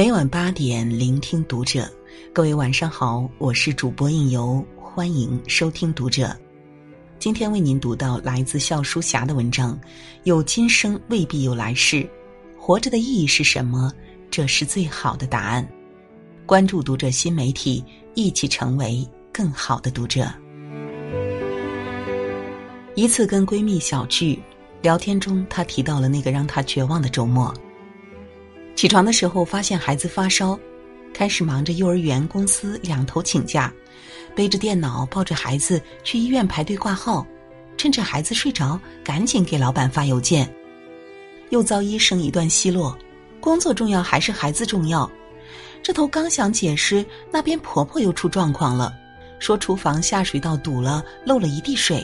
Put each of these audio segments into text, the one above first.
每晚八点，聆听读者。各位晚上好，我是主播应由，欢迎收听读者。今天为您读到来自笑书侠的文章：有今生未必有来世，活着的意义是什么？这是最好的答案。关注读者新媒体，一起成为更好的读者。一次跟闺蜜小聚聊天中，她提到了那个让她绝望的周末。起床的时候发现孩子发烧，开始忙着幼儿园、公司两头请假，背着电脑抱着孩子去医院排队挂号，趁着孩子睡着赶紧给老板发邮件，又遭医生一段奚落：工作重要还是孩子重要？这头刚想解释，那边婆婆又出状况了，说厨房下水道堵了，漏了一地水，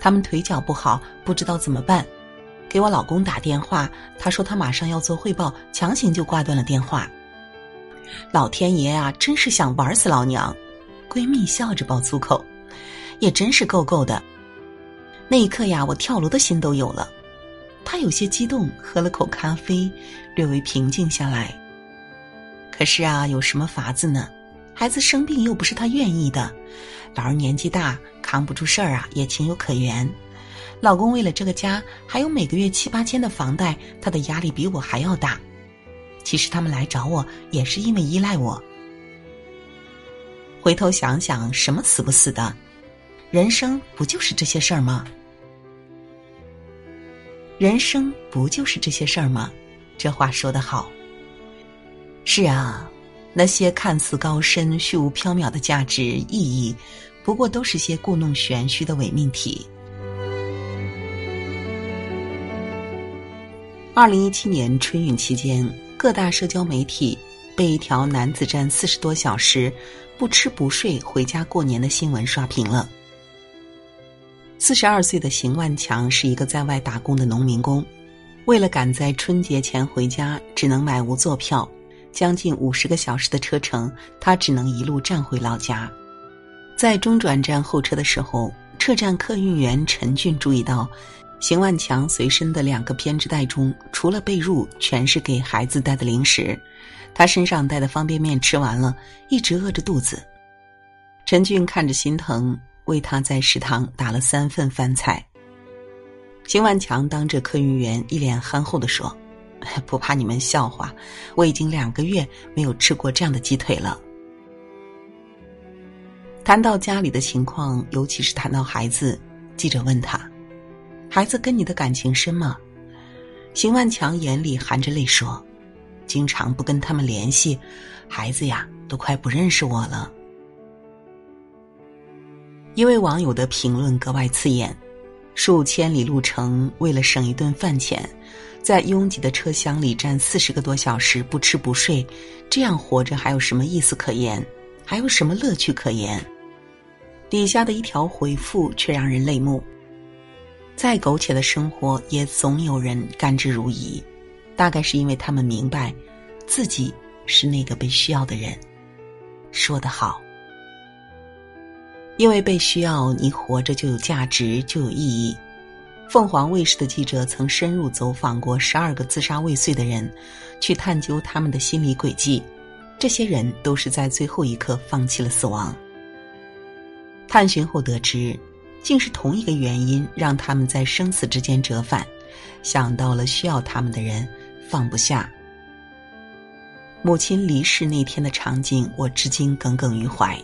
他们腿脚不好，不知道怎么办。给我老公打电话，他说他马上要做汇报，强行就挂断了电话。老天爷啊，真是想玩死老娘！闺蜜笑着爆粗口，也真是够够的。那一刻呀，我跳楼的心都有了。她有些激动，喝了口咖啡，略微平静下来。可是啊，有什么法子呢？孩子生病又不是他愿意的，老人年纪大，扛不住事儿啊，也情有可原。老公为了这个家，还有每个月七八千的房贷，他的压力比我还要大。其实他们来找我，也是因为依赖我。回头想想，什么死不死的，人生不就是这些事儿吗？人生不就是这些事儿吗？这话说得好。是啊，那些看似高深、虚无缥缈的价值意义，不过都是些故弄玄虚的伪命题。二零一七年春运期间，各大社交媒体被一条男子站四十多小时不吃不睡回家过年的新闻刷屏了。四十二岁的邢万强是一个在外打工的农民工，为了赶在春节前回家，只能买无座票，将近五十个小时的车程，他只能一路站回老家。在中转站候车的时候，车站客运员陈俊注意到。邢万强随身的两个编织袋中，除了被褥，全是给孩子带的零食。他身上带的方便面吃完了，一直饿着肚子。陈俊看着心疼，为他在食堂打了三份饭菜。邢万强当着客运员一脸憨厚的说：“不怕你们笑话，我已经两个月没有吃过这样的鸡腿了。”谈到家里的情况，尤其是谈到孩子，记者问他。孩子跟你的感情深吗？邢万强眼里含着泪说：“经常不跟他们联系，孩子呀都快不认识我了。”一位网友的评论格外刺眼：“数千里路程，为了省一顿饭钱，在拥挤的车厢里站四十个多小时不吃不睡，这样活着还有什么意思可言？还有什么乐趣可言？”底下的一条回复却让人泪目。再苟且的生活，也总有人甘之如饴。大概是因为他们明白，自己是那个被需要的人。说得好，因为被需要，你活着就有价值，就有意义。凤凰卫视的记者曾深入走访过十二个自杀未遂的人，去探究他们的心理轨迹。这些人都是在最后一刻放弃了死亡。探寻后得知。竟是同一个原因，让他们在生死之间折返，想到了需要他们的人，放不下。母亲离世那天的场景，我至今耿耿于怀。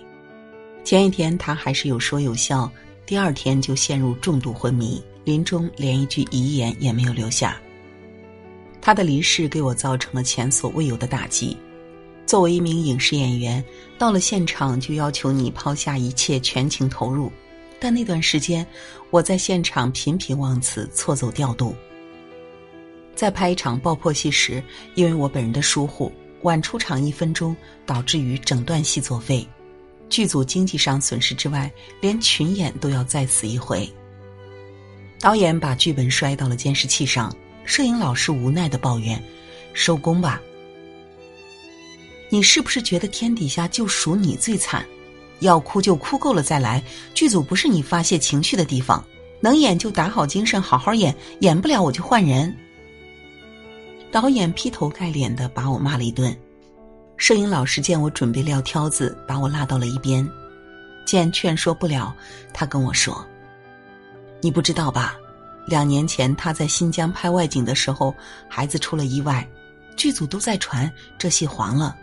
前一天他还是有说有笑，第二天就陷入重度昏迷，临终连一句遗言也没有留下。他的离世给我造成了前所未有的打击。作为一名影视演员，到了现场就要求你抛下一切，全情投入。但那段时间，我在现场频频忘词，错走调度。在拍一场爆破戏时，因为我本人的疏忽，晚出场一分钟，导致于整段戏作废，剧组经济上损失之外，连群演都要再死一回。导演把剧本摔到了监视器上，摄影老师无奈的抱怨：“收工吧，你是不是觉得天底下就数你最惨？”要哭就哭够了再来，剧组不是你发泄情绪的地方，能演就打好精神好好演，演不了我就换人。导演劈头盖脸的把我骂了一顿，摄影老师见我准备撂挑子，把我拉到了一边。见劝说不了，他跟我说：“你不知道吧？两年前他在新疆拍外景的时候，孩子出了意外，剧组都在传这戏黄了。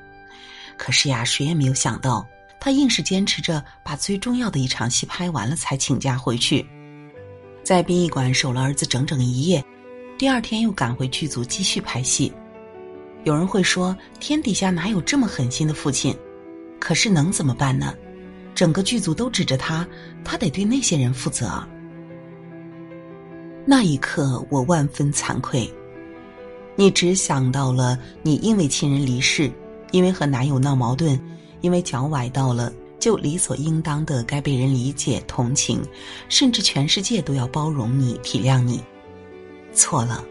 可是呀，谁也没有想到，他硬是坚持着把最重要的一场戏拍完了才请假回去，在殡仪馆守了儿子整整一夜，第二天又赶回剧组继续拍戏。有人会说，天底下哪有这么狠心的父亲？可是能怎么办呢？”整个剧组都指着他，他得对那些人负责。那一刻，我万分惭愧。你只想到了你因为亲人离世，因为和男友闹矛盾，因为脚崴到了，就理所应当的该被人理解、同情，甚至全世界都要包容你、体谅你。错了，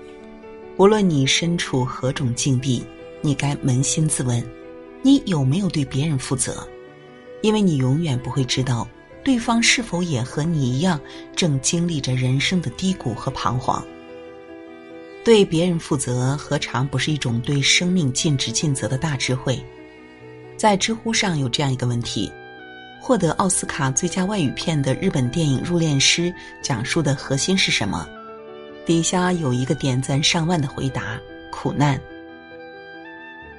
无论你身处何种境地，你该扪心自问：你有没有对别人负责？因为你永远不会知道，对方是否也和你一样，正经历着人生的低谷和彷徨。对别人负责，何尝不是一种对生命尽职尽责的大智慧？在知乎上有这样一个问题：获得奥斯卡最佳外语片的日本电影《入殓师》，讲述的核心是什么？底下有一个点赞上万的回答：苦难。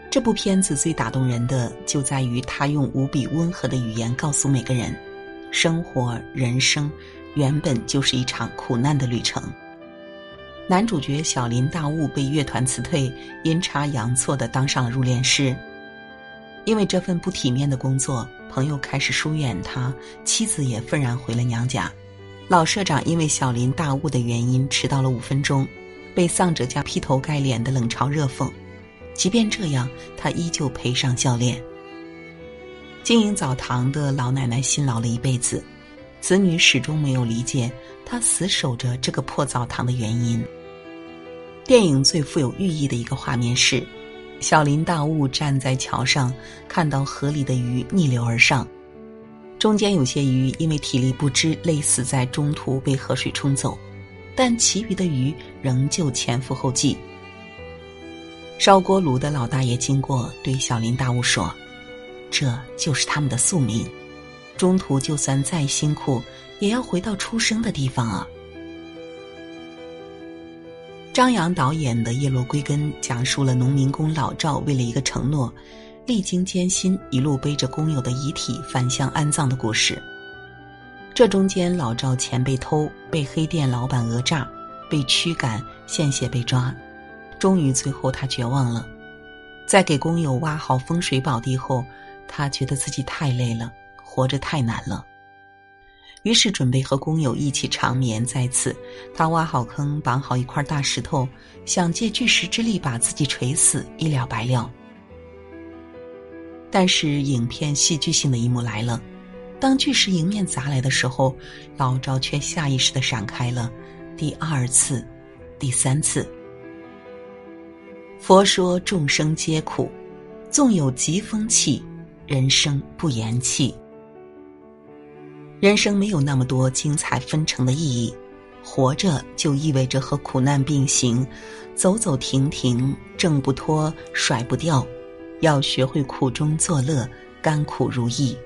这部片子最打动人的就在于他用无比温和的语言告诉每个人：生活、人生原本就是一场苦难的旅程。男主角小林大悟被乐团辞退，阴差阳错的当上了入殓师。因为这份不体面的工作，朋友开始疏远他，妻子也愤然回了娘家。老社长因为小林大悟的原因迟到了五分钟，被丧者家劈头盖脸的冷嘲热讽。即便这样，他依旧陪上教练。经营澡堂的老奶奶辛劳了一辈子，子女始终没有理解她死守着这个破澡堂的原因。电影最富有寓意的一个画面是，小林大悟站在桥上，看到河里的鱼逆流而上，中间有些鱼因为体力不支累死在中途被河水冲走，但其余的鱼仍旧前赴后继。烧锅炉的老大爷经过，对小林大悟说：“这就是他们的宿命，中途就算再辛苦，也要回到出生的地方啊。”张扬导演的《叶落归根》讲述了农民工老赵为了一个承诺，历经艰辛，一路背着工友的遗体返乡安葬的故事。这中间，老赵钱被偷，被黑店老板讹诈，被驱赶，献血被抓。终于，最后他绝望了，在给工友挖好风水宝地后，他觉得自己太累了，活着太难了。于是准备和工友一起长眠在此。他挖好坑，绑好一块大石头，想借巨石之力把自己锤死，一了百了。但是影片戏剧性的一幕来了，当巨石迎面砸来的时候，老赵却下意识的闪开了。第二次，第三次。佛说众生皆苦，纵有疾风气，人生不言弃。人生没有那么多精彩纷呈的意义，活着就意味着和苦难并行，走走停停，挣不脱，甩不掉，要学会苦中作乐，甘苦如意。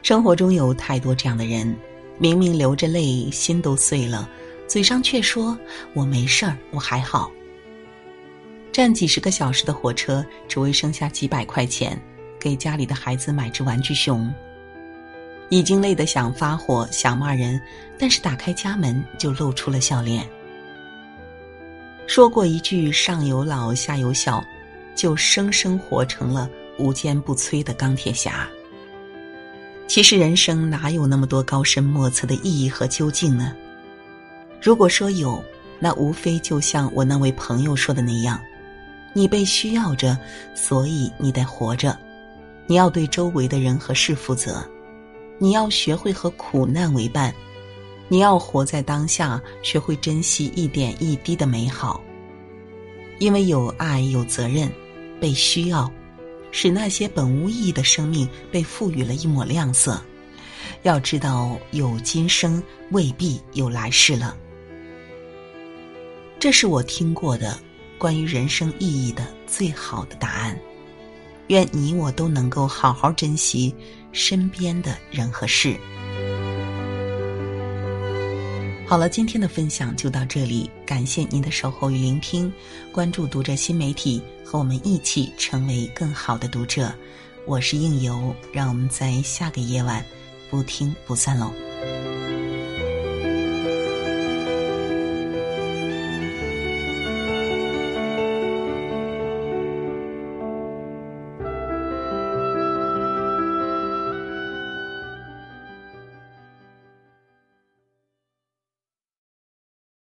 生活中有太多这样的人，明明流着泪，心都碎了，嘴上却说我没事儿，我还好。站几十个小时的火车，只为剩下几百块钱，给家里的孩子买只玩具熊。已经累得想发火、想骂人，但是打开家门就露出了笑脸。说过一句“上有老，下有小”，就生生活成了无坚不摧的钢铁侠。其实人生哪有那么多高深莫测的意义和究竟呢？如果说有，那无非就像我那位朋友说的那样。你被需要着，所以你得活着。你要对周围的人和事负责，你要学会和苦难为伴，你要活在当下，学会珍惜一点一滴的美好。因为有爱，有责任，被需要，使那些本无意义的生命被赋予了一抹亮色。要知道，有今生未必有来世了。这是我听过的。关于人生意义的最好的答案。愿你我都能够好好珍惜身边的人和事。好了，今天的分享就到这里，感谢您的守候与聆听。关注读者新媒体，和我们一起成为更好的读者。我是应由，让我们在下个夜晚不听不散喽。